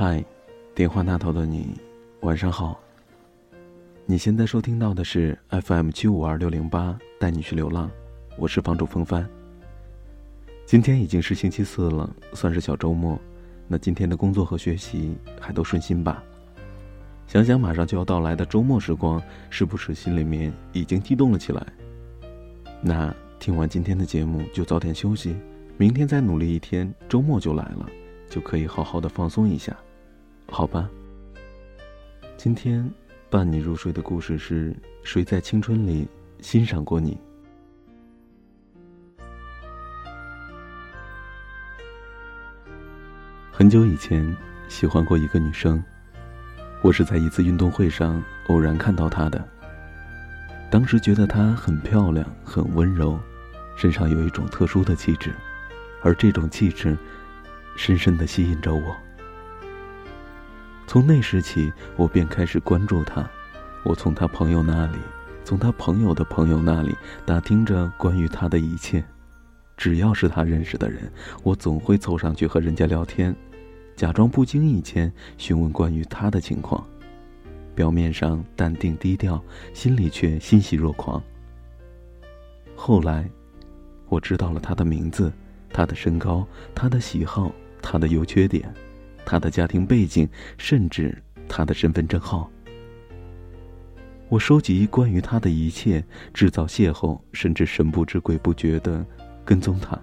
嗨，电话那头的你，晚上好。你现在收听到的是 FM 七五二六零八，带你去流浪，我是房主风帆。今天已经是星期四了，算是小周末。那今天的工作和学习还都顺心吧？想想马上就要到来的周末时光，是不是心里面已经激动了起来？那听完今天的节目就早点休息，明天再努力一天，周末就来了，就可以好好的放松一下。好吧。今天伴你入睡的故事是谁在青春里欣赏过你？很久以前喜欢过一个女生，我是在一次运动会上偶然看到她的。当时觉得她很漂亮，很温柔，身上有一种特殊的气质，而这种气质深深的吸引着我。从那时起，我便开始关注他。我从他朋友那里，从他朋友的朋友那里打听着关于他的一切。只要是他认识的人，我总会凑上去和人家聊天，假装不经意间询问关于他的情况。表面上淡定低调，心里却欣喜若狂。后来，我知道了他的名字，他的身高，他的喜好，他的优缺点。他的家庭背景，甚至他的身份证号。我收集关于他的一切，制造邂逅，甚至神不知鬼不觉的跟踪他。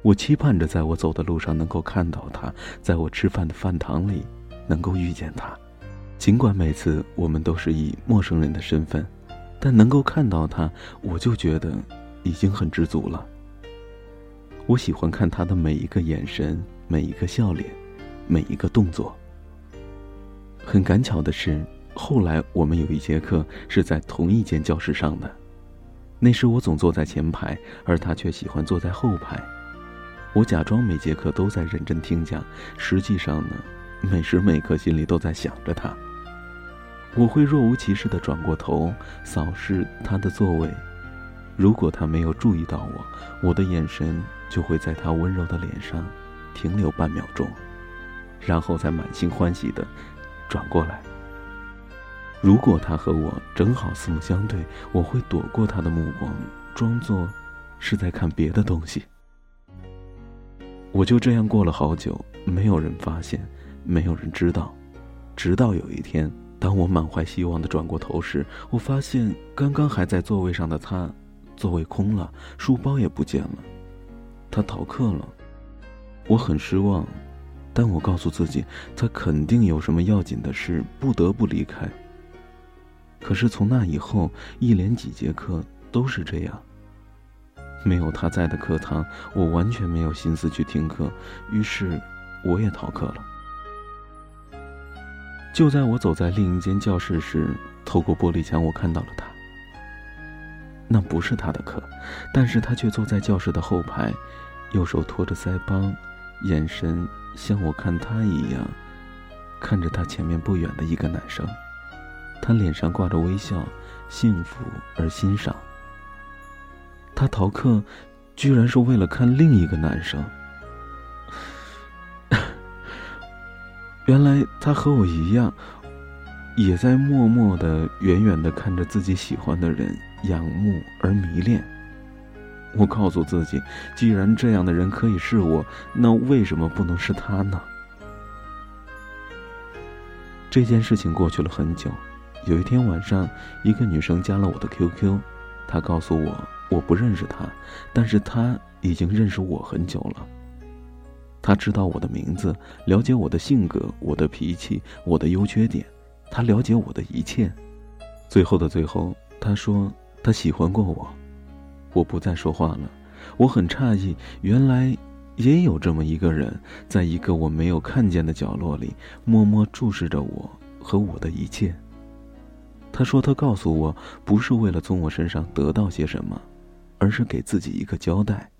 我期盼着在我走的路上能够看到他，在我吃饭的饭堂里能够遇见他。尽管每次我们都是以陌生人的身份，但能够看到他，我就觉得已经很知足了。我喜欢看他的每一个眼神，每一个笑脸。每一个动作。很赶巧的是，后来我们有一节课是在同一间教室上的。那时我总坐在前排，而他却喜欢坐在后排。我假装每节课都在认真听讲，实际上呢，每时每刻心里都在想着他。我会若无其事的转过头扫视他的座位，如果他没有注意到我，我的眼神就会在他温柔的脸上停留半秒钟。然后再满心欢喜的转过来。如果他和我正好四目相对，我会躲过他的目光，装作是在看别的东西。我就这样过了好久，没有人发现，没有人知道。直到有一天，当我满怀希望的转过头时，我发现刚刚还在座位上的他，座位空了，书包也不见了，他逃课了。我很失望。但我告诉自己，他肯定有什么要紧的事，不得不离开。可是从那以后，一连几节课都是这样。没有他在的课堂，我完全没有心思去听课，于是我也逃课了。就在我走在另一间教室时，透过玻璃墙，我看到了他。那不是他的课，但是他却坐在教室的后排，右手托着腮帮，眼神。像我看他一样，看着他前面不远的一个男生，他脸上挂着微笑，幸福而欣赏。他逃课，居然是为了看另一个男生。原来他和我一样，也在默默的、远远的看着自己喜欢的人，仰慕而迷恋。我告诉自己，既然这样的人可以是我，那为什么不能是他呢？这件事情过去了很久。有一天晚上，一个女生加了我的 QQ，她告诉我我不认识她，但是她已经认识我很久了。她知道我的名字，了解我的性格、我的脾气、我的优缺点，她了解我的一切。最后的最后，她说她喜欢过我。我不再说话了，我很诧异，原来也有这么一个人，在一个我没有看见的角落里，默默注视着我和我的一切。他说：“他告诉我，不是为了从我身上得到些什么，而是给自己一个交代，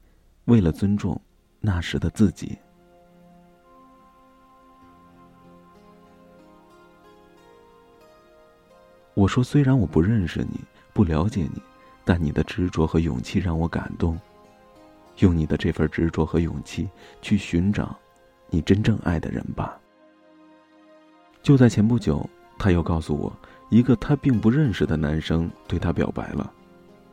为了尊重那时的自己。”我说：“虽然我不认识你，不了解你。”但你的执着和勇气让我感动，用你的这份执着和勇气去寻找你真正爱的人吧。就在前不久，他又告诉我，一个他并不认识的男生对他表白了。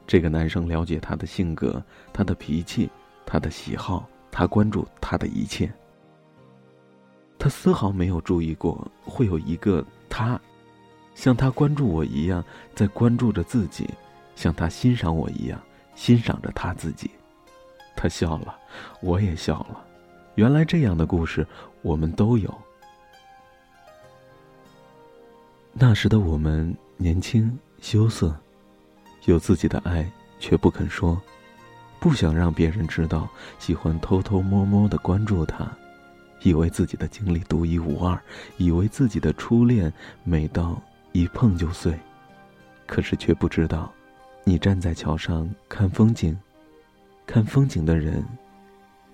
这个男生了解他的性格、他的脾气、他的喜好，他关注他的一切。他丝毫没有注意过会有一个他，像他关注我一样在关注着自己，像他欣赏我一样欣赏着他自己。他笑了，我也笑了。原来这样的故事我们都有。那时的我们年轻羞涩，有自己的爱却不肯说，不想让别人知道，喜欢偷偷摸摸的关注他。以为自己的经历独一无二，以为自己的初恋美到一碰就碎，可是却不知道，你站在桥上看风景，看风景的人，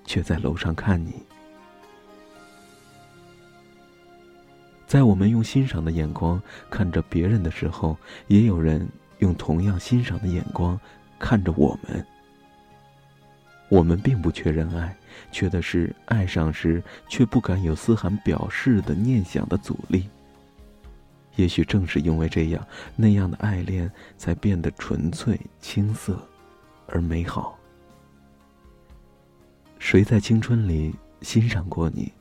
却在楼上看你。在我们用欣赏的眼光看着别人的时候，也有人用同样欣赏的眼光看着我们。我们并不缺人爱，缺的是爱上时却不敢有丝毫表示的念想的阻力。也许正是因为这样，那样的爱恋才变得纯粹、青涩，而美好。谁在青春里欣赏过你？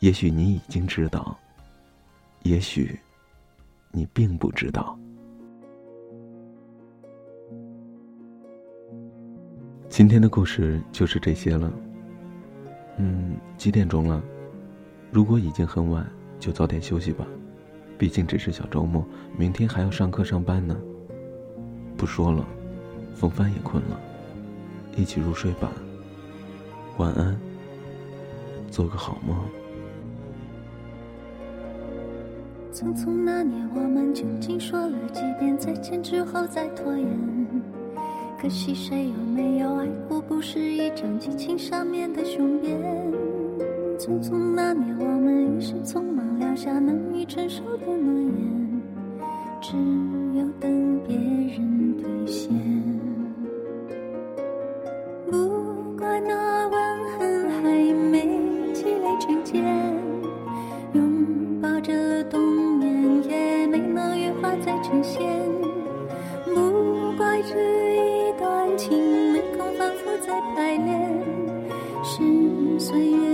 也许你已经知道，也许你并不知道。今天的故事就是这些了。嗯，几点钟了？如果已经很晚，就早点休息吧，毕竟只是小周末，明天还要上课上班呢。不说了，冯帆也困了，一起入睡吧。晚安，做个好梦。匆匆那年，我们究竟说了几遍再见之后再拖延？可惜，谁有没有爱过？不是一张激情上面的雄辩。匆匆那年，我们一时匆忙撂下难以承受的诺言，只有等别人兑现。不怪那吻痕还没积累成茧，拥抱着冬眠也没能羽化再成仙。不怪这一段情没空反复。再排练，是岁月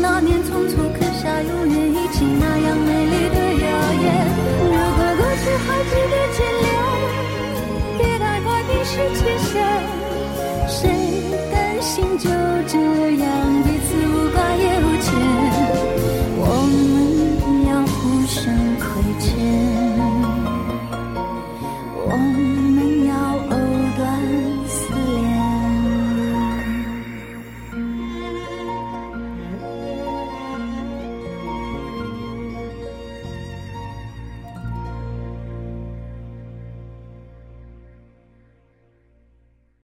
那年匆匆